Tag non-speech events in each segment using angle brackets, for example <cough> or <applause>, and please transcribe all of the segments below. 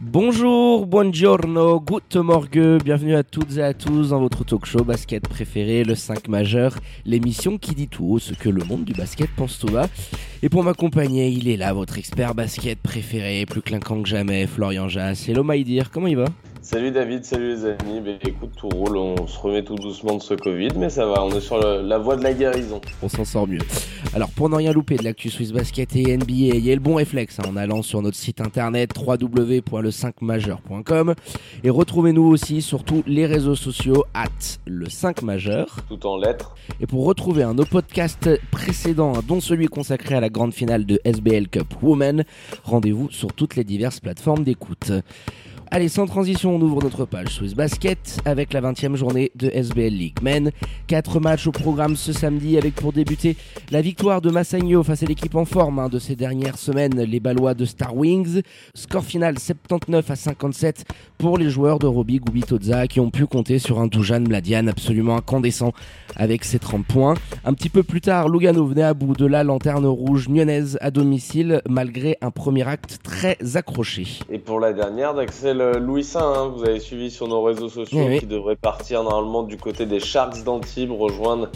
Bonjour, buongiorno, good morgue, bienvenue à toutes et à tous dans votre talk show basket préféré, le 5 majeur, l'émission qui dit tout haut ce que le monde du basket pense tout bas. Et pour m'accompagner, il est là, votre expert basket préféré, plus clinquant que jamais, Florian Jass. Hello my comment il va? Salut David, salut les amis. Ben, écoute, tout roule, on se remet tout doucement de ce Covid, mais ça va, on est sur le- la voie de la guérison. On s'en sort mieux. Alors pour ne rien louper de l'actu Swiss Basket et NBA, ayez le bon réflexe hein, en allant sur notre site internet www.le5majeur.com et retrouvez-nous aussi sur tous les réseaux sociaux at le 5 majeur. Tout en lettres. Et pour retrouver un nos podcasts précédents, hein, dont celui consacré à la grande finale de SBL Cup Women, rendez-vous sur toutes les diverses plateformes d'écoute. Allez, sans transition, on ouvre notre page Swiss Basket avec la 20e journée de SBL League Men. Quatre matchs au programme ce samedi avec pour débuter la victoire de Massagno face à l'équipe en forme hein, de ces dernières semaines, les Ballois de Star Wings. Score final 79 à 57 pour les joueurs de Roby Gubitoza qui ont pu compter sur un Dujan Mladian absolument incandescent avec ses 30 points. Un petit peu plus tard, Lugano venait à bout de la lanterne rouge lyonnaise à domicile malgré un premier acte très accroché. Et pour la dernière, d'Axel euh, Louis Saint, hein, vous avez suivi sur nos réseaux sociaux, Oui, oui. qui devrait partir normalement du côté des Sharks d'Antibes, rejoindre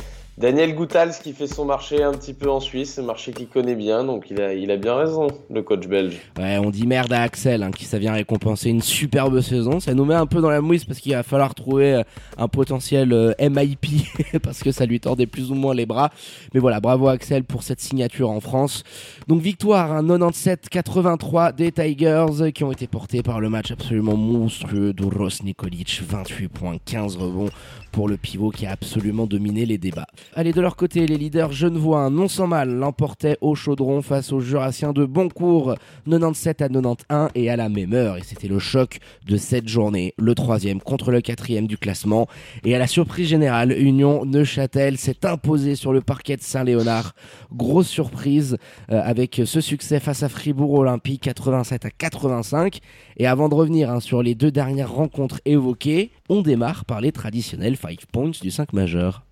Daniel Goutals qui fait son marché un petit peu en Suisse, un marché qu'il connaît bien, donc il a, il a bien raison, le coach belge. Ouais, on dit merde à Axel, hein, qui ça vient récompenser une superbe saison. Ça nous met un peu dans la mouise parce qu'il va falloir trouver euh, un potentiel euh, MIP <laughs> parce que ça lui tordait plus ou moins les bras. Mais voilà, bravo Axel pour cette signature en France. Donc victoire, hein, 97-83 des Tigers qui ont été portés par le match absolument monstrueux d'Uros Nikolic, 28 points, 15 rebonds pour le pivot qui a absolument dominé les débats. Allez, de leur côté, les leaders genevois, non sans mal, l'emportaient au chaudron face aux Jurassiens de Boncourt, 97 à 91 et à la même heure. Et c'était le choc de cette journée, le troisième contre le quatrième du classement. Et à la surprise générale, Union Neuchâtel s'est imposé sur le parquet de Saint-Léonard. Grosse surprise euh, avec ce succès face à Fribourg Olympique, 87 à 85. Et avant de revenir hein, sur les deux dernières rencontres évoquées, on démarre par les traditionnels 5 points du 5 majeur.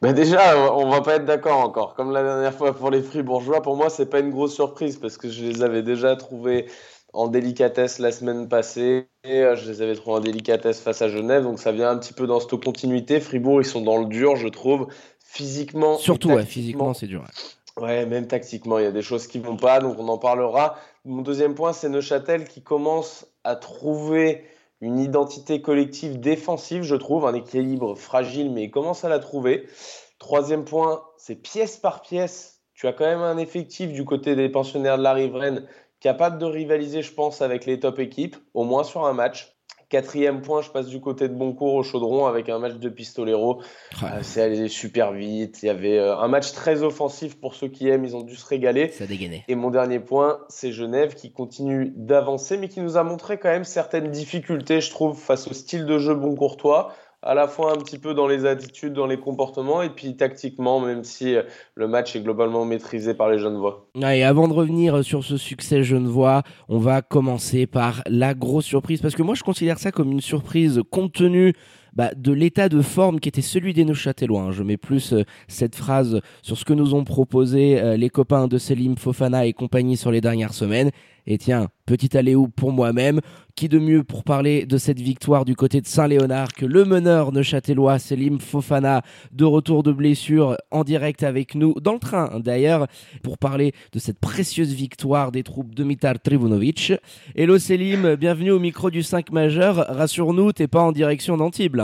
Ben déjà, on va pas être d'accord encore. Comme la dernière fois pour les Fribourgeois, pour moi, c'est pas une grosse surprise parce que je les avais déjà trouvés en délicatesse la semaine passée. Et je les avais trouvés en délicatesse face à Genève, donc ça vient un petit peu dans cette continuité. Fribourg, ils sont dans le dur, je trouve. Physiquement. Surtout, ouais, physiquement, c'est dur. ouais. Ouais, même tactiquement, il y a des choses qui vont pas, donc on en parlera. Mon deuxième point, c'est Neuchâtel qui commence à trouver une identité collective défensive, je trouve, un équilibre fragile, mais il commence à la trouver. Troisième point, c'est pièce par pièce. Tu as quand même un effectif du côté des pensionnaires de la riveraine capable de rivaliser, je pense, avec les top équipes, au moins sur un match. Quatrième point, je passe du côté de Boncourt au Chaudron avec un match de Pistolero. Euh, c'est allé super vite. Il y avait euh, un match très offensif pour ceux qui aiment. Ils ont dû se régaler. ça dégainait. Et mon dernier point, c'est Genève qui continue d'avancer, mais qui nous a montré quand même certaines difficultés, je trouve, face au style de jeu bon courtois, à la fois un petit peu dans les attitudes, dans les comportements, et puis tactiquement, même si euh, le match est globalement maîtrisé par les Genevois. Et avant de revenir sur ce succès genevois, on va commencer par la grosse surprise, parce que moi je considère ça comme une surprise compte tenu bah, de l'état de forme qui était celui des Neuchâtelois. hein. Je mets plus euh, cette phrase sur ce que nous ont proposé euh, les copains de Selim Fofana et compagnie sur les dernières semaines. Et tiens, petit aléou pour moi-même, qui de mieux pour parler de cette victoire du côté de Saint-Léonard que le meneur neuchâtelois Selim Fofana, de retour de blessure en direct avec nous dans le train d'ailleurs, pour parler de cette précieuse victoire des troupes de Mitar Trivunovic. Hello Selim, bienvenue au micro du 5 majeur. Rassure-nous, t'es pas en direction d'Antibes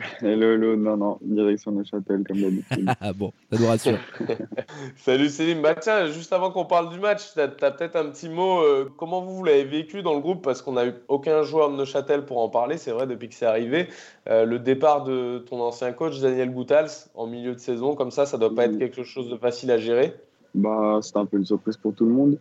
<laughs> Hello, hello, non, non, direction Neuchâtel comme d'habitude. <laughs> Ah bon, ça nous rassure. <laughs> Salut Céline, bah tiens, juste avant qu'on parle du match, t'as as, peut-être un petit mot, euh, comment vous, vous l'avez vécu dans le groupe, parce qu'on n'a eu aucun joueur de Neuchâtel pour en parler, c'est vrai, depuis que c'est arrivé. Euh, le départ de ton ancien coach, Daniel Goutals, en milieu de saison, comme ça, ça doit pas être quelque chose de facile à gérer? Bah, c'était un peu une surprise pour tout le monde.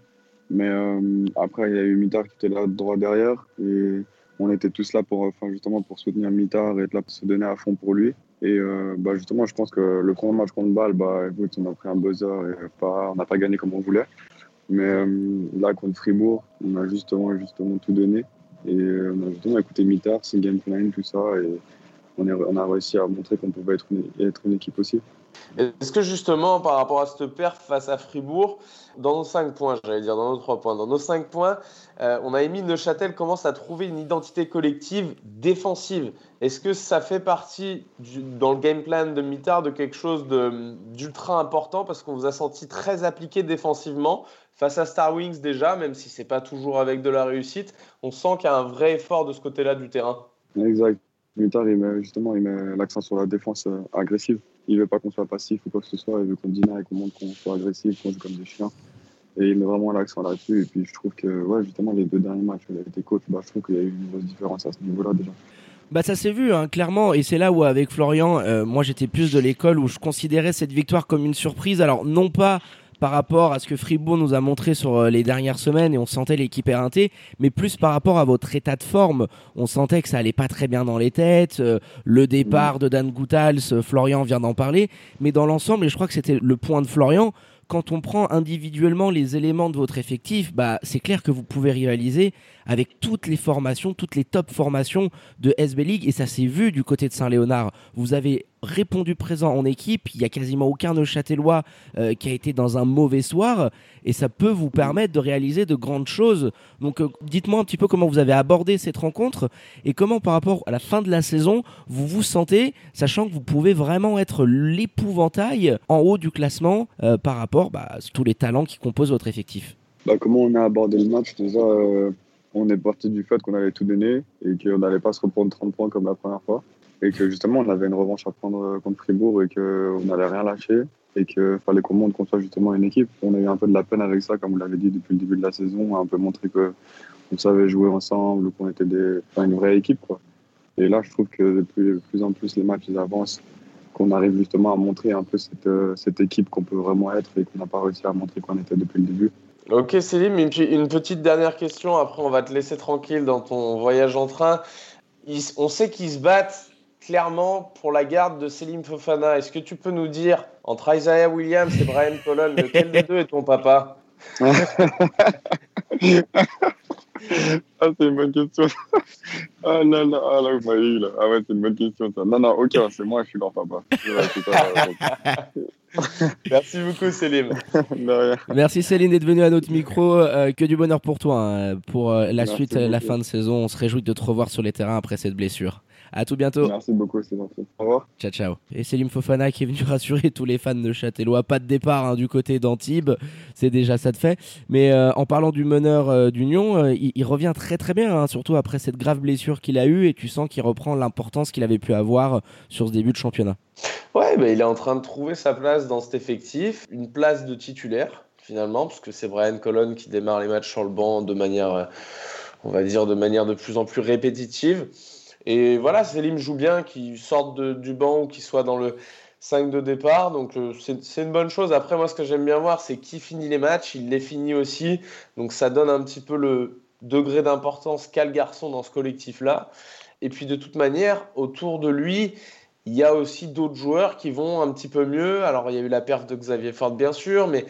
Mais euh, après, il y a eu Mitard qui était là droit derrière. Et on était tous là pour, enfin, justement pour soutenir Mitard et être là pour se donner à fond pour lui. Et euh, bah, justement, je pense que le premier match contre Bâle, bah, on a pris un buzzer et pas, on n'a pas gagné comme on voulait. Mais euh, là, contre Fribourg, on a justement, justement tout donné. Et on a justement écouté Mitard, son game plan, tout ça. Et on, a réussi à montrer qu'on pouvait être être une équipe aussi. Est-ce que justement, par rapport à cette perf face à Fribourg, dans nos 5 points, j'allais dire dans nos 3 points, dans nos 5 points, euh, on a émis Neuchâtel commence à trouver une identité collective défensive. Est-ce que ça fait partie dans le game plan de Mitard de quelque chose d'ultra important parce qu'on vous a senti très appliqué défensivement face à Star Wings déjà, même si c'est pas toujours avec de la réussite, on sent qu'il y a un vrai effort de ce côté-là du terrain? Exact. Mitard, met, justement, il met l'accent sur la défense euh, agressive. Il veut pas qu'on soit passif ou quoi que ce soit. Il veut qu'on dîne et qu'on montre qu'on soit agressif, qu'on joue comme des chiens. Et il met vraiment l'accent là-dessus. Et puis je trouve que, ouais, justement, les deux derniers matchs où il a été coach, bah, je trouve qu'il y a eu une grosse différence à ce niveau-là déjà. Bah ça s'est vu hein, clairement et c'est là où avec Florian, euh, moi j'étais plus de l'école où je considérais cette victoire comme une surprise. Alors non pas par rapport à ce que Fribourg nous a montré sur euh, les dernières semaines et on sentait l'équipe éreintée, mais plus par rapport à votre état de forme. On sentait que ça allait pas très bien dans les têtes. Euh, le départ de Dan Goutals, euh, Florian vient d'en parler, mais dans l'ensemble, et je crois que c'était le point de Florian, quand on prend individuellement les éléments de votre effectif, bah, c'est clair que vous pouvez rivaliser avec toutes les formations, toutes les top formations de SB League, et ça s'est vu du côté de Saint-Léonard. Vous avez répondu présent en équipe, il y a quasiment aucun Neuchâtelois euh, qui a été dans un mauvais soir, et ça peut vous permettre de réaliser de grandes choses. Donc euh, dites-moi un petit peu comment vous avez abordé cette rencontre, et comment par rapport à la fin de la saison, vous vous sentez, sachant que vous pouvez vraiment être l'épouvantail en haut du classement euh, par rapport bah, à tous les talents qui composent votre effectif. Bah, comment on a abordé le match? Déjà on est parti du fait qu'on allait tout donner et qu'on n'allait pas se reprendre 30 points comme la première fois. Et que justement, on avait une revanche à prendre contre Fribourg et qu'on n'allait rien lâcher et qu'il fallait qu'on montre qu'on soit justement une équipe. On a eu un peu de la peine avec ça, comme vous l'avez dit depuis le début de la saison, à un peu montrer qu'on savait jouer ensemble qu'on était une vraie équipe. Et là, je trouve que de plus, en plus les matchs avancent, qu'on arrive justement à montrer un peu cette, cette équipe qu'on peut vraiment être et qu'on n'a pas réussi à montrer qu'on était depuis le début. Ok Céline, une, petite dernière question, après on va te laisser tranquille dans ton voyage en train. on sait qu'ils se battent clairement pour la garde de Céline Fofana. Est-ce que tu peux nous dire, entre Isaiah Williams et Brian Colon, lequel des deux est ton papa? Ah, c'est une bonne question. ah là là, ah là, vous eu là. Ah ouais, c'est une bonne question ça. Non, non, ok, c'est moi, je suis leur papa. <laughs> Merci beaucoup, Céline. Merci, Céline, d'être venue à notre micro. Euh, que du bonheur pour toi, hein, pour euh, la suite, la fin de saison. On se réjouit de te revoir sur les terrains après cette blessure. À tout bientôt. Merci beaucoup, c'est gentil. Au revoir. Ciao, ciao. Et Selim Fofana qui est venu <laughs> rassurer tous les fans de Châtellois. Pas de départ hein, du côté d'Antibes, c'est déjà ça de fait. Mais euh, en parlant du meneur euh, d'Union, euh, il, revient très très bien, hein, surtout après cette grave blessure qu'il a eue et tu sens qu'il reprend l'importance qu'il avait pu avoir sur ce début de championnat. Ouais, bah, il est en train de trouver sa place dans cet effectif, une place de titulaire finalement, parce que c'est Brian Colon qui démarre les matchs sur le banc de manière, on va dire, de manière de plus en plus répétitive. Et voilà, Selim joue bien, qu'il sorte du banc ou qu'il soit dans le 5 de départ. Donc euh, c'est une bonne chose. Après, moi, ce que j'aime bien voir, c'est qui finit les matchs. Il les finit aussi. Donc ça donne un petit peu le degré d'importance qu'a le garçon dans ce collectif-là. Et puis de toute manière, autour de lui, il y a aussi d'autres joueurs qui vont un petit peu mieux. Alors il y a eu la perte de Xavier Ford, bien sûr, mais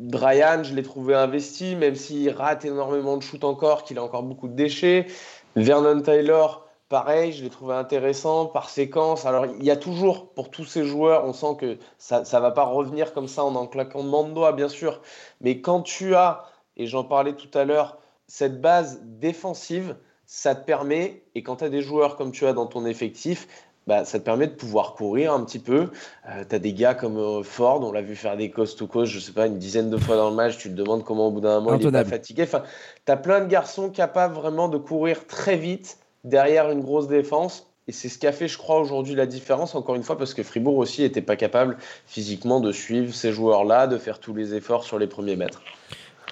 Brian, je l'ai trouvé investi, même s'il rate énormément de shoot encore, qu'il a encore beaucoup de déchets. Vernon Taylor, pareil, je l'ai trouvé intéressant par séquence. Alors, il y a toujours, pour tous ces joueurs, on sent que ça ne va pas revenir comme ça en en claquant de doigts, bien sûr. Mais quand tu as, et j'en parlais tout à l'heure, cette base défensive, ça te permet, et quand tu as des joueurs comme tu as dans ton effectif, bah, ça te permet de pouvoir courir un petit peu. Euh, tu as des gars comme euh, Ford, on l'a vu faire des coast to coast, je sais pas, une dizaine de fois dans le match, tu te demandes comment au bout d'un moment il est pas fatigué. Enfin, tu as plein de garçons capables vraiment de courir très vite derrière une grosse défense. Et c'est ce qui a fait, je crois, aujourd'hui la différence, encore une fois, parce que Fribourg aussi n'était pas capable physiquement de suivre ces joueurs-là, de faire tous les efforts sur les premiers mètres.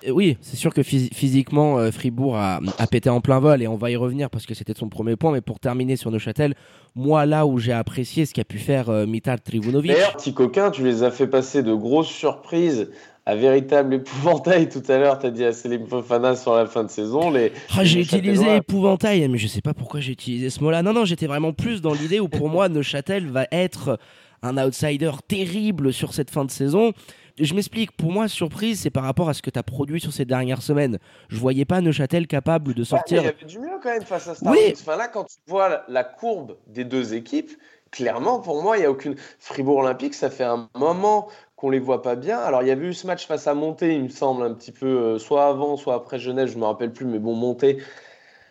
Oui, c'est sûr que physiquement, euh, Fribourg a, pété en plein vol et on va y revenir parce que c'était son premier point. Mais pour terminer sur Neuchâtel, moi là où j'ai apprécié ce qu'a pu faire euh, Mital Trivunovic. D'ailleurs, petit coquin, tu les as fait passer de grosses surprises un véritable épouvantail tout à l'heure. Tu as dit à Céline Fofana sur la fin de saison. Les, ah, j'ai utilisé épouvantail, mais je sais pas pourquoi j'ai utilisé ce mot-là. Non, non, j'étais vraiment plus dans l'idée où pour moi, Neuchâtel va être un outsider terrible sur cette fin de saison. Je m'explique, pour moi, surprise, c'est par rapport à ce que tu as produit sur ces dernières semaines. Je voyais pas Neuchâtel capable de sortir. il y avait du mieux quand même face à Star oui. Enfin, là, quand tu vois la courbe des deux équipes, clairement, pour moi, il n'y a aucune. Fribourg Olympique, ça fait un moment qu'on les voit pas bien. Alors, il y avait eu ce match face à Monté, il me semble, un petit peu, euh, soit avant, soit après Genève, je me rappelle plus, mais bon, Monté,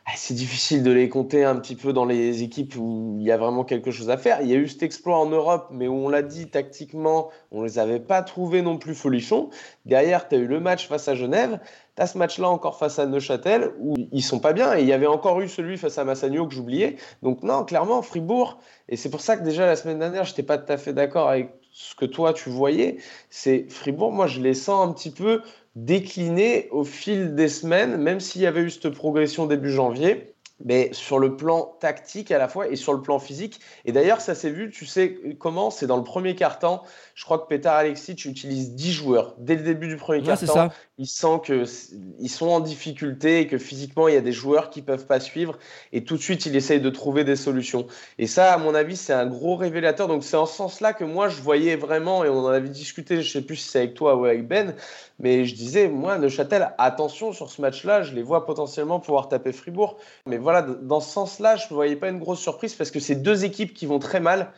ah, c'est difficile de les compter un petit peu dans les équipes où il y a vraiment quelque chose à faire. Il y a eu cet exploit en Europe, mais où on l'a dit tactiquement, on ne les avait pas trouvés non plus folichons. Derrière, tu as eu le match face à Genève. Tu as ce match-là encore face à Neuchâtel, où ils sont pas bien. Et il y avait encore eu celui face à Massagno que j'oubliais. Donc non, clairement, Fribourg. Et c'est pour ça que déjà la semaine dernière, je n'étais pas tout à fait d'accord avec ce que toi tu voyais. C'est Fribourg, moi je les sens un petit peu décliné au fil des semaines, même s'il y avait eu cette progression début janvier mais sur le plan tactique à la fois et sur le plan physique. Et d'ailleurs, ça s'est vu, tu sais comment C'est dans le premier quart-temps. Je crois que Petar Alexic utilise 10 joueurs. Dès le début du premier quart-temps, il sent qu'ils sont en difficulté et que physiquement, il y a des joueurs qui ne peuvent pas suivre. Et tout de suite, il essaye de trouver des solutions. Et ça, à mon avis, c'est un gros révélateur. Donc, c'est en ce sens-là que moi, je voyais vraiment, et on en avait discuté, je ne sais plus si c'est avec toi ou avec Ben, mais je disais, moi, Neuchâtel, attention sur ce match-là, je les vois potentiellement pouvoir taper Fribourg. Mais voilà, dans ce sens-là, je ne voyais pas une grosse surprise parce que c'est deux équipes qui vont très mal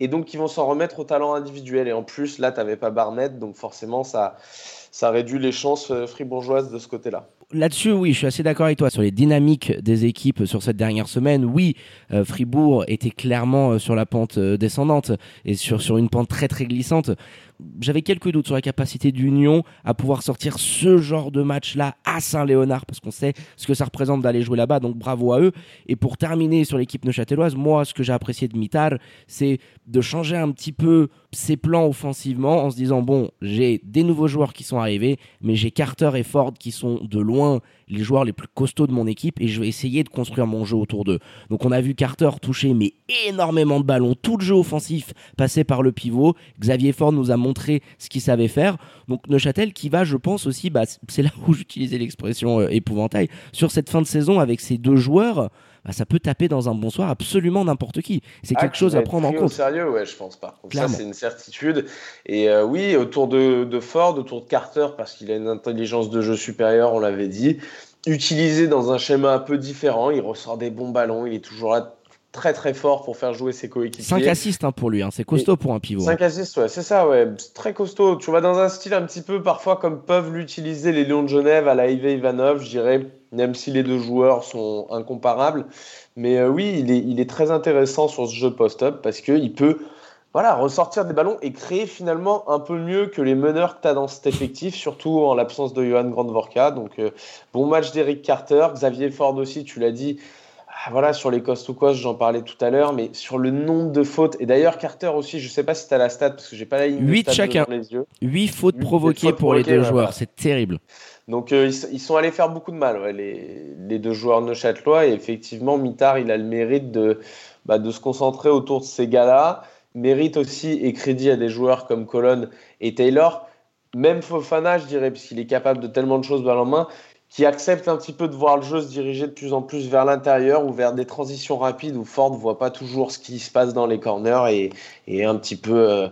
et donc qui vont s'en remettre au talent individuel. Et en plus, là, tu n'avais pas Barnett, donc forcément, ça, ça réduit les chances euh, fribourgeoises de ce côté-là. Là-dessus, oui, je suis assez d'accord avec toi sur les dynamiques des équipes sur cette dernière semaine. Oui, euh, Fribourg était clairement euh, sur la pente descendante et sur, sur une pente très très glissante j'avais quelques doutes sur la capacité d'Union à pouvoir sortir ce genre de match-là à Saint-Léonard, parce qu'on sait ce que ça représente d'aller jouer là-bas, donc bravo à eux. Et pour terminer sur l'équipe neuchâteloise, moi, ce que j'ai apprécié de Mitar, c'est de changer un petit peu ses plans offensivement en se disant, bon, j'ai des nouveaux joueurs qui sont arrivés, mais j'ai Carter et Ford qui sont de loin les joueurs les plus costauds de mon équipe et je vais essayer de construire mon jeu autour d'eux. Donc on a vu Carter toucher mais énormément de ballons, tout le jeu offensif passé par le pivot. Xavier Ford nous a montré ce qu'il savait faire. Donc Neuchâtel qui va, je pense aussi, bah, c'est là où j'utilisais l'expression euh, épouvantail, sur cette fin de saison avec ces deux joueurs. Bah, ça peut taper dans un bonsoir absolument n'importe qui. C'est ah, quelque chose à prendre en compte. Au sérieux, ouais, je pense pas. ça, c'est une certitude. Et euh, oui, autour de, de, Ford, autour de Carter, parce qu'il a une intelligence de jeu supérieure, on l'avait dit. Utilisé dans un schéma un peu différent, il ressort des bons ballons, il est toujours là très très fort pour faire jouer ses coéquipiers. 5 assists hein, pour lui, hein. c'est costaud pour un pivot. 5 assists, ouais, c'est ça, ouais, très costaud. Tu vois, dans un style un petit peu parfois comme peuvent l'utiliser les Lions de Genève à la Ivanov, je dirais, même si les deux joueurs sont incomparables. Mais euh, oui, il est, il est très intéressant sur ce jeu post-up parce qu'il peut voilà, ressortir des ballons et créer finalement un peu mieux que les meneurs que tu as dans cet effectif, surtout en l'absence de Johan Grandvorka. Donc, euh, bon match d'Eric Carter, Xavier Ford aussi, tu l'as dit. Ah, voilà, sur les cost to cost, j'en parlais tout à l'heure, mais sur le nombre de fautes, et d'ailleurs Carter aussi, je sais pas si tu as la stat, parce que j'ai pas la ligne 8 chacun. les yeux. 8 fautes provoquées pour les deux joueurs, c'est terrible. Donc euh, ils, sont allés faire beaucoup de mal, les, deux joueurs neuchâtelois, et effectivement, Mitard, il a le mérite de, bah, de se concentrer autour de ces gars-là, mérite aussi et crédit à des joueurs comme Colonne et Taylor, même Fofana, je dirais, puisqu'il est capable de tellement de choses dans la main, qui accepte un petit peu de voir le jeu se diriger de plus en plus vers l'intérieur ou vers des transitions rapides où Ford ne voit pas toujours ce qui se passe dans les corners et, et un petit peu euh,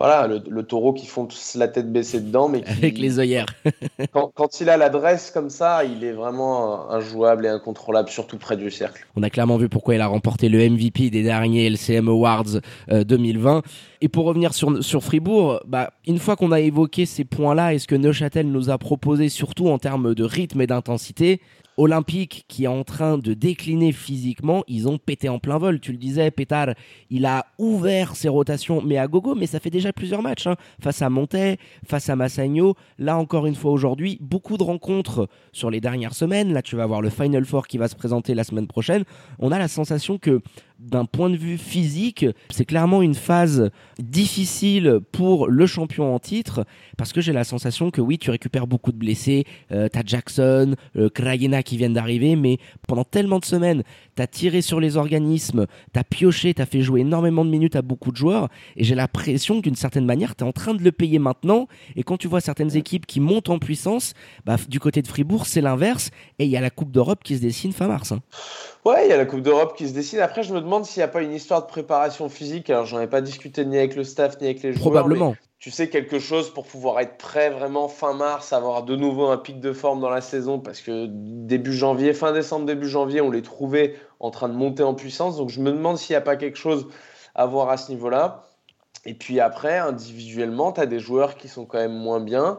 voilà, le, taureau qui font la tête baissée dedans, mais avec les œillères. <laughs> quand, il a l'adresse comme ça, il est vraiment injouable et incontrôlable, surtout près du cercle. On a clairement vu pourquoi il a remporté le MVP des derniers LCM Awards 2020. Euh, et pour revenir sur, sur Fribourg, bah, une fois qu'on a évoqué ces points-là et ce que Neuchâtel nous a proposé, surtout en termes de rythme et d'intensité, Olympique qui est en train de décliner physiquement, ils ont pété en plein vol. Tu le disais, Pétard, il a ouvert ses rotations, mais à gogo, mais ça fait déjà plusieurs matchs. Hein. Face à Montet, face à Massagno. Là, encore une fois aujourd'hui, beaucoup de rencontres sur les dernières semaines. Là, tu vas voir le Final Four qui va se présenter la semaine prochaine. On a la sensation que d'un point de vue physique, c'est clairement une phase difficile pour le champion en titre parce que j'ai la sensation que oui, tu récupères beaucoup de blessés, euh, t'as Jackson, euh, Krajina qui viennent d'arriver, mais pendant tellement de semaines, t'as tiré sur les organismes, t'as pioché, t'as fait jouer énormément de minutes à beaucoup de joueurs, et j'ai l'impression que d'une certaine manière, t'es en train de le payer maintenant, et quand tu vois certaines équipes qui montent en puissance, bah, du côté de Fribourg, c'est l'inverse, et il y a la Coupe d'Europe qui se dessine fin mars. Hein. Ouais, il y a la Coupe d'Europe qui se dessine. Après, je me demande s'il n'y a pas une histoire de préparation physique. Alors, j'en ai pas discuté ni avec le staff ni avec les joueurs. Probablement tu sais quelque chose pour pouvoir être prêt vraiment fin mars, avoir de nouveau un pic de forme dans la saison parce que début janvier, fin décembre, début janvier, on les trouvait en train de monter en puissance. Donc je me demande s'il n'y a pas quelque chose à voir à ce niveau-là. Et puis après, individuellement, tu as des joueurs qui sont quand même moins bien.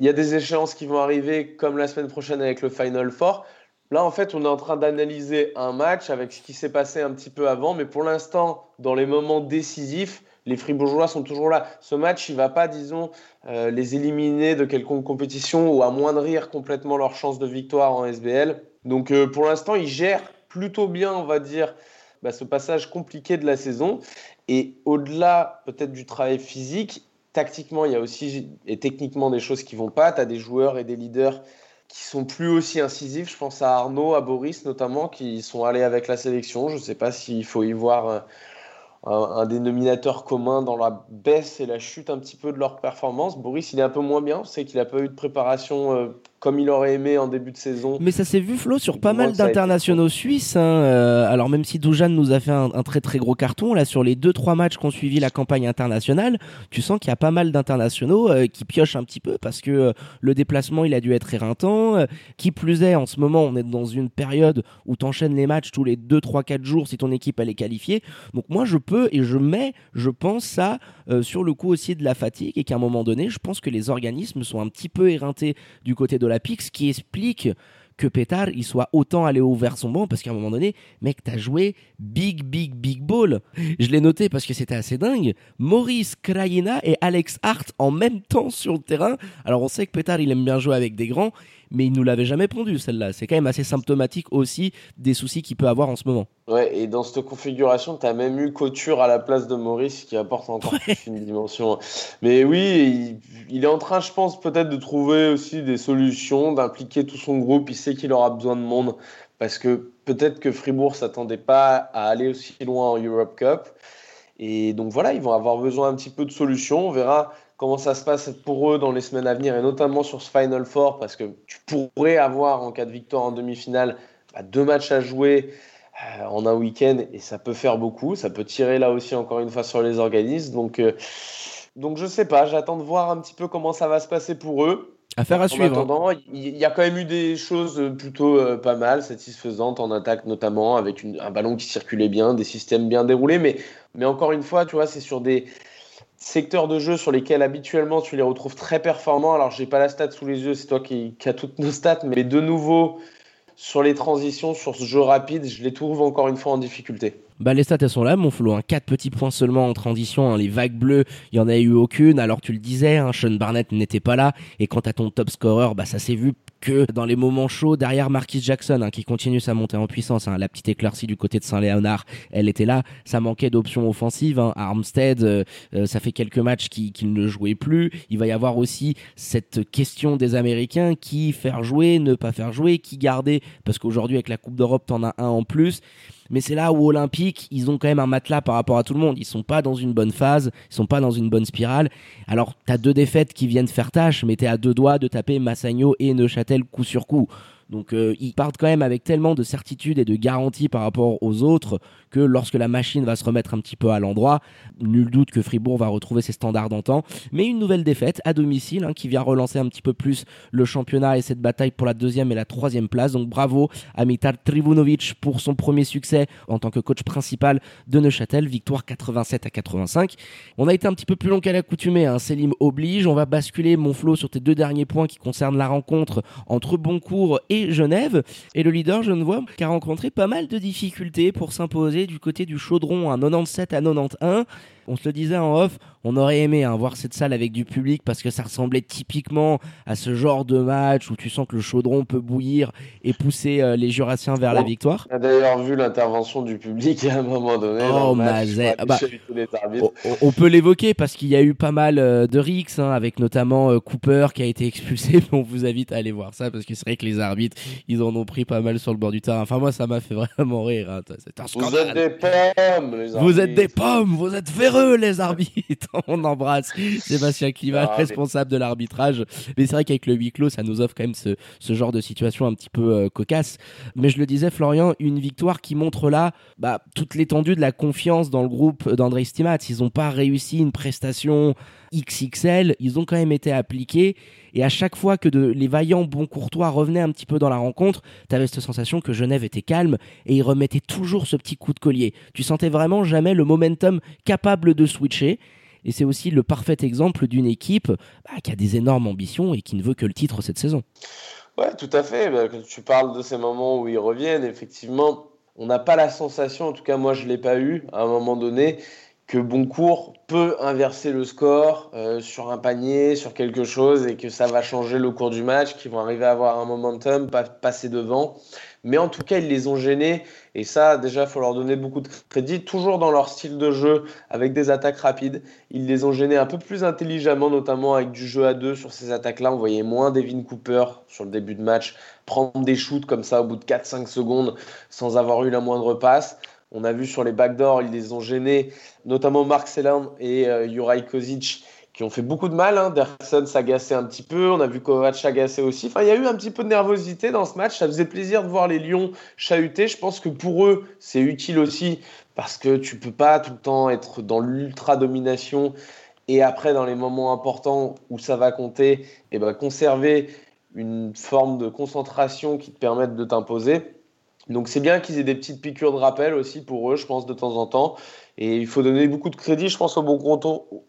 Il y a des échéances qui vont arriver comme la semaine prochaine avec le Final Four. Là, en fait, on est en train d'analyser un match avec ce qui s'est passé un petit peu avant, mais pour l'instant, dans les moments décisifs, les Fribourgeois sont toujours là. Ce match, il ne va pas, disons, euh, les éliminer de quelconque compétition ou amoindrir complètement leur chance de victoire en SBL. Donc euh, pour l'instant, ils gèrent plutôt bien, on va dire, bah, ce passage compliqué de la saison. Et au-delà peut-être du travail physique, tactiquement, il y a aussi et techniquement des choses qui vont pas. Tu as des joueurs et des leaders qui sont plus aussi incisifs. Je pense à Arnaud, à Boris notamment, qui sont allés avec la sélection. Je ne sais pas s'il faut y voir un, dénominateur commun dans la baisse et la chute un petit peu de leur performance. Boris, il est un peu moins bien. C'est qu'il n'a pas eu de préparation euh, comme il aurait aimé en début de saison. Mais ça s'est vu, Flo, sur pas mal d'internationaux suisses. Hein, euh, alors, même si Doujan nous a fait un, très très gros carton, là, sur les 2-3 matchs qu'on suivi la campagne internationale, tu sens qu'il y a pas mal d'internationaux euh, qui piochent un petit peu parce que euh, le déplacement, il a dû être éreintant. qui plus est, en ce moment, on est dans une période où tu enchaînes les matchs tous les 2-3-4 jours si ton équipe elle est qualifiée. Donc, moi, je peux et je mets, je pense, ça sur le coup aussi de la fatigue et qu'à un moment donné, je pense que les organismes sont un petit peu éreintés du côté de ce qui explique que Pétard il soit autant allé ouvrir son banc parce qu'à un moment donné, mec, t'as joué big, big, big ball. Je l'ai noté parce que c'était assez dingue. Maurice Krajina et Alex Hart en même temps sur le terrain. Alors on sait que Pétard il aime bien jouer avec des grands mais il nous l'avait jamais pondu celle-là. C'est quand même assez symptomatique aussi des soucis qu'il peut avoir en ce moment. Ouais, et dans cette configuration, tu as même eu Couture à la place de Maurice qui apporte encore plus une dimension. Mais oui, il, est en train, je pense, peut-être de trouver aussi des solutions, d'impliquer tout son groupe. Il sait qu'il aura besoin de monde parce que peut-être que Fribourg s'attendait pas à aller aussi loin en Europe Cup. Et donc voilà, ils vont avoir besoin un petit peu de solutions. On verra comment ça se passe pour eux dans les semaines à venir et notamment sur ce Final Four parce que tu pourrais avoir en cas de victoire en demi-finale bah, deux matchs à jouer euh, en un week-end et ça peut faire beaucoup. Ça peut tirer là aussi encore une fois sur les organismes. Donc, euh, donc je sais pas, j'attends de voir un petit peu comment ça va se passer pour eux. Affaire à suivre. En hein. attendant, il y a quand même eu des choses plutôt euh, pas mal, satisfaisantes en attaque notamment, avec un ballon qui circulait bien, des systèmes bien déroulés. Mais, mais encore une fois, tu vois, c'est sur des, secteurs de jeu sur lesquels habituellement tu les retrouves très performants. Alors, j'ai pas la stat sous les yeux, c'est toi qui, qui as toutes nos stats, mais de nouveau, sur les transitions, sur ce jeu rapide, je les trouve encore une fois en difficulté. Bah, les stats elles sont là, mon flot. Hein. 4 petits points seulement en transition. Hein. Les vagues bleues, il y en a eu aucune. Alors tu le disais, hein, Sean Barnett n'était pas là. Et quant à ton top scorer, bah ça s'est vu que dans les moments chauds, derrière Marquis Jackson, hein, qui continue sa montée en puissance, hein, la petite éclaircie du côté de Saint-Léonard, elle était là. Ça manquait d'options offensives. Hein. Armstead, euh, euh, ça fait quelques matchs qu'il ne jouait plus. Il va y avoir aussi cette question des Américains qui faire jouer, ne pas faire jouer, qui garder, parce qu'aujourd'hui avec la Coupe d'Europe, t'en as un en plus. Mais c'est là où Olympique, ils ont quand même un matelas par rapport à tout le monde. Ils sont pas dans une bonne phase, ils sont pas dans une bonne spirale. Alors, t'as deux défaites qui viennent faire tâche, mais t'es à deux doigts de taper Massagno et Neuchâtel coup sur coup. Donc euh, ils partent quand même avec tellement de certitude et de garantie par rapport aux autres que lorsque la machine va se remettre un petit peu à l'endroit, nul doute que Fribourg va retrouver ses standards d'antan. Mais une nouvelle défaite à domicile hein, qui vient relancer un petit peu plus le championnat et cette bataille pour la deuxième et la troisième place. Donc bravo à Mitar Trivunovic pour son premier succès en tant que coach principal de Neuchâtel, victoire 87 à 85. On a été un petit peu plus long qu'à l'accoutumée, hein. Oblige. On va basculer mon flot sur tes deux derniers points qui concernent la rencontre entre Boncourt et Genève. Et le leader genevois qui a rencontré pas mal de difficultés pour s'imposer du côté du chaudron à 97 à 91. On se le disait en off, on aurait aimé hein, voir cette salle avec du public parce que ça ressemblait typiquement à ce genre de match où tu sens que le chaudron peut bouillir et pousser euh, les Jurassiens vers la victoire. On a d'ailleurs vu l'intervention du public à un moment donné. Oh, bah, on, peut l'évoquer parce qu'il y a eu pas mal euh, de rixes, hein, avec notamment euh, Cooper qui a été expulsé. <laughs> on vous invite à aller voir ça parce que c'est vrai que les arbitres, ils en ont pris pas mal sur le bord du terrain. Enfin, moi, ça m'a fait <laughs> vraiment rire. Hein. Vous êtes des pommes, les arbitres. Vous êtes des pommes, vous êtes les arbitres. <laughs> on embrasse Sébastien Climat, ah, responsable de l'arbitrage. Mais c'est vrai qu'avec le huis clos, ça nous offre quand même ce, genre de situation un petit peu euh, cocasse. Mais je le disais, Florian, une victoire qui montre là bah, toute l'étendue de la confiance dans le groupe d'André Stimat. Ils n'ont pas réussi une prestation XXL, ils ont quand même été appliqués. Et à chaque fois que les vaillants bons courtois revenaient un petit peu dans la rencontre, tu avais cette sensation que Genève était calme et ils remettaient toujours ce petit coup de collier. Tu sentais vraiment jamais le momentum capable de switcher. Et c'est aussi le parfait exemple d'une équipe bah, qui a des énormes ambitions et qui ne veut que le titre cette saison. Ouais, tout à fait. Bah, tu parles de ces moments où ils reviennent, effectivement, on n'a pas la sensation, en tout cas moi je ne l'ai pas eu à un moment donné, que Boncourt peut inverser le score euh, sur un panier, sur quelque chose, et que ça va changer le cours du match, qu'ils vont arriver à avoir un momentum, pas passer devant. Mais en tout cas, ils les ont gênés, et ça, déjà, il faut leur donner beaucoup de crédit, toujours dans leur style de jeu, avec des attaques rapides. Ils les ont gênés un peu plus intelligemment, notamment avec du jeu à deux sur ces attaques-là. On voyait moins Devin Cooper sur le début de match prendre des shoots comme ça au bout de 4-5 secondes sans avoir eu la moindre passe. On a vu sur les backdoors, ils les ont gênés, notamment Mark Selland et euh, Juraj Kozic, qui ont fait beaucoup de mal. Hein. Derson s'agaçait un petit peu, on a vu Kovac s'agacer aussi. Enfin, il y a eu un petit peu de nervosité dans ce match. Ça faisait plaisir de voir les Lions chahuter. Je pense que pour eux, c'est utile aussi parce que tu peux pas tout le temps être dans l'ultra domination et après dans les moments importants où ça va compter, et eh ben conserver une forme de concentration qui te permette de t'imposer. Donc c'est bien qu'ils aient des petites piqûres de rappel aussi pour eux, je pense, de temps en temps. Et il faut donner beaucoup de crédit, je pense, au bon,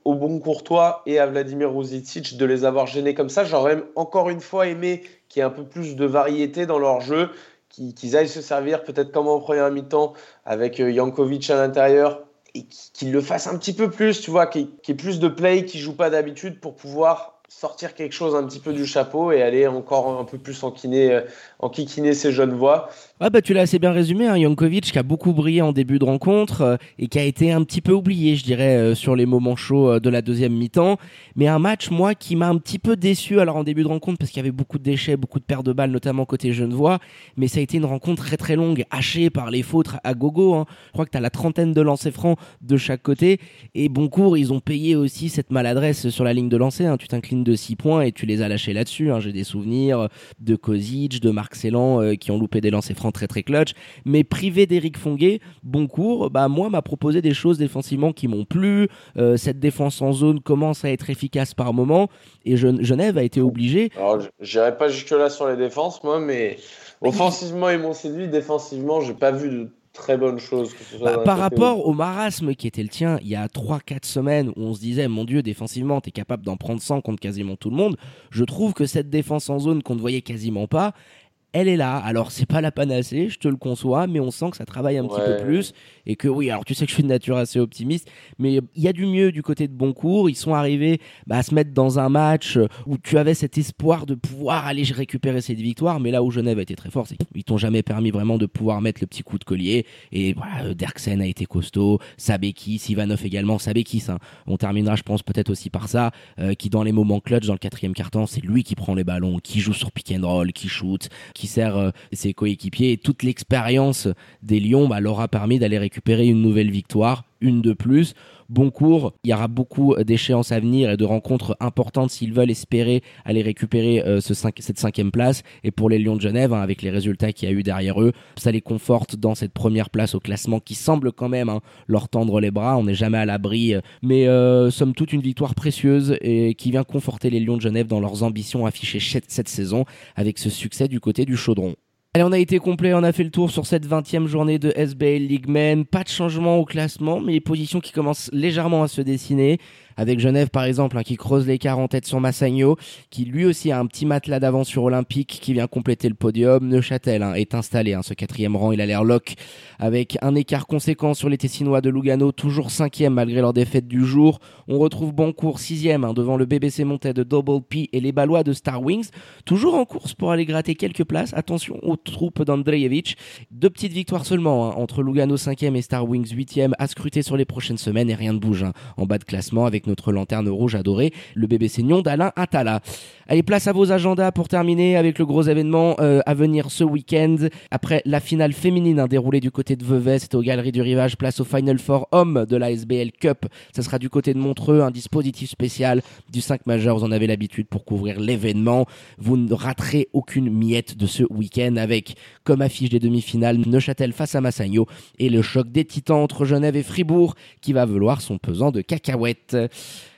au bon Courtois et à Vladimir Ruzicic de les avoir gênés comme ça. J'aurais encore une fois aimé qu'il y ait un peu plus de variété dans leur jeu, qu'ils aillent se servir peut-être comme en première mi-temps avec euh, Jankovic à l'intérieur et qu'ils le fassent un petit peu plus, tu vois, qu'il y ait plus de play qu'ils jouent pas d'habitude pour pouvoir sortir quelque chose un petit peu du chapeau et aller encore un peu plus enquiner, euh, enquiquiner ces jeunes voix. Ah bah tu l'as assez bien résumé, hein, Jankovic qui a beaucoup brillé en début de rencontre euh, et qui a été un petit peu oublié, je dirais, euh, sur les moments chauds de la deuxième mi-temps. Mais un match, moi, qui m'a un petit peu déçu alors en début de rencontre parce qu'il y avait beaucoup de déchets, beaucoup de pertes de balles, notamment côté Genevois. Mais ça a été une rencontre très très longue, hachée par les fautes à gogo. Hein. Je crois que tu as la trentaine de lancers francs de chaque côté. Et Boncourt, ils ont payé aussi cette maladresse sur la ligne de lancer. Hein. Tu t'inclines de 6 points et tu les as lâchés là-dessus. Hein. J'ai des souvenirs de Kozic, de Marc Celan euh, qui ont loupé des lancers francs très très clutch. Mais privé d'Eric Fonguet, bon cours, bah moi m'a proposé des choses défensivement qui m'ont plu. Euh, cette défense en zone commence à être efficace par moment et Genève a été obligé. Alors j'irai pas jusque là sur les défenses moi, mais <laughs> offensivement ils m'ont séduit, défensivement j'ai pas vu de très bonne chose. Bah, par rapport au marasme qui était le tien il y a 3-4 semaines où on se disait, mon Dieu, défensivement, tu es capable d'en prendre 100 contre quasiment tout le monde, je trouve que cette défense en zone qu'on ne voyait quasiment pas, elle est là. Alors, c'est pas la panacée, je te le conçois, mais on sent que ça travaille un petit peu plus. Et que oui, alors tu sais que je suis de nature assez optimiste, mais il y a du mieux du côté de Boncourt. Ils sont arrivés bah, à se mettre dans un match où tu avais cet espoir de pouvoir aller récupérer cette victoire, mais là où Genève a été très fort, c'est qu'ils t'ont jamais permis vraiment de pouvoir mettre le petit coup de collier. Et voilà, Derksen a été costaud, Sabekis, Ivanov également, Sabekis. Hein. On terminera, je pense, peut-être aussi par ça, euh, qui dans les moments clutch, dans le quatrième quart-temps, c'est lui qui prend les ballons, qui joue sur pick and roll, qui shoot, qui sert euh, ses coéquipiers. Et toute l'expérience des Lions bah, leur a permis d'aller récupérer une nouvelle victoire, une de plus. Bon cours, il y aura beaucoup d'échéances à venir et de rencontres importantes s'ils veulent espérer aller récupérer euh, ce cette cinquième place. Et pour les Lions de Genève, hein, avec les résultats qu'il y a eu derrière eux, ça les conforte dans cette première place au classement qui semble quand même hein, leur tendre les bras. On n'est jamais à l'abri, mais euh, somme toute une victoire précieuse et qui vient conforter les Lions de Genève dans leurs ambitions affichées cette saison avec ce succès du côté du chaudron. Allez, on a été complet, on a fait le tour sur cette 20e journée de SBL League Men. Pas de changement au classement, mais les positions qui commencent légèrement à se dessiner. Avec Genève par exemple hein, qui creuse l'écart en tête sur Massagno, qui lui aussi a un petit matelas d'avance sur Olympique qui vient compléter le podium. Neuchâtel hein, est installé, hein, ce quatrième rang, il a l'air lock avec un écart conséquent sur les Tessinois de Lugano, toujours cinquième malgré leur défaite du jour. On retrouve Boncourt sixième devant le BBC Montais de Double P et les Balois de Star Wings, toujours en course pour aller gratter quelques places. Attention aux troupes d'Andrejevic. Deux petites victoires seulement entre Lugano 5e et Star Wings 8e à scruter sur les prochaines semaines et rien ne bouge en bas de classement avec notre lanterne rouge adorée, le BBC Nyon d'Alain Atala. Allez, place à vos agendas pour terminer avec le gros événement euh, à venir ce week-end. Après la finale féminine hein, déroulée du côté de Vevey, c'était aux Galeries du Rivage, place au Final Four Homme de la SBL Cup. Ça sera du côté de Montreux, un dispositif spécial du 5 majeur. Vous en avez l'habitude pour couvrir l'événement. Vous ne raterez aucune miette de ce week-end avec comme affiche des demi-finales Neuchâtel face à Massagno et le choc des titans entre Genève et Fribourg qui va vouloir son pesant de cacahuètes.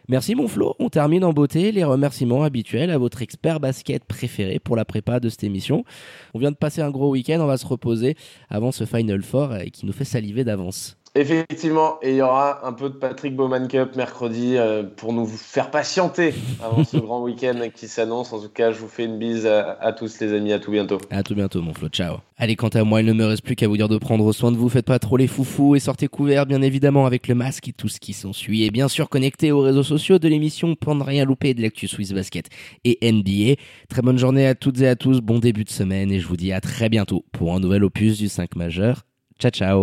Merci mon Flo, on termine en beauté les remerciements habituels à votre expert basket préféré pour la prépa de cette émission. On vient de passer un gros week-end, on va se reposer avant ce Final Four qui nous fait saliver d'avance. Effectivement, et il y aura un peu de Patrick Bowman Cup mercredi euh, pour nous faire patienter avant ce grand week-end qui s'annonce. En tout cas, je vous fais une bise à, tous les amis, à tout bientôt. À tout bientôt mon Flo, ciao. Allez, quant à moi, il ne me reste plus qu'à vous dire de prendre soin de vous, faites pas trop les foufous et sortez couverts bien évidemment avec le masque et tout ce qui s'ensuit. Et bien sûr, connectez aux réseaux sociaux de l'émission pour ne rien louper de l'actu Swiss Basket et NBA. Très bonne journée à toutes et à tous, bon début de semaine et je vous dis à très bientôt pour un nouvel opus du 5 majeur. Ciao ciao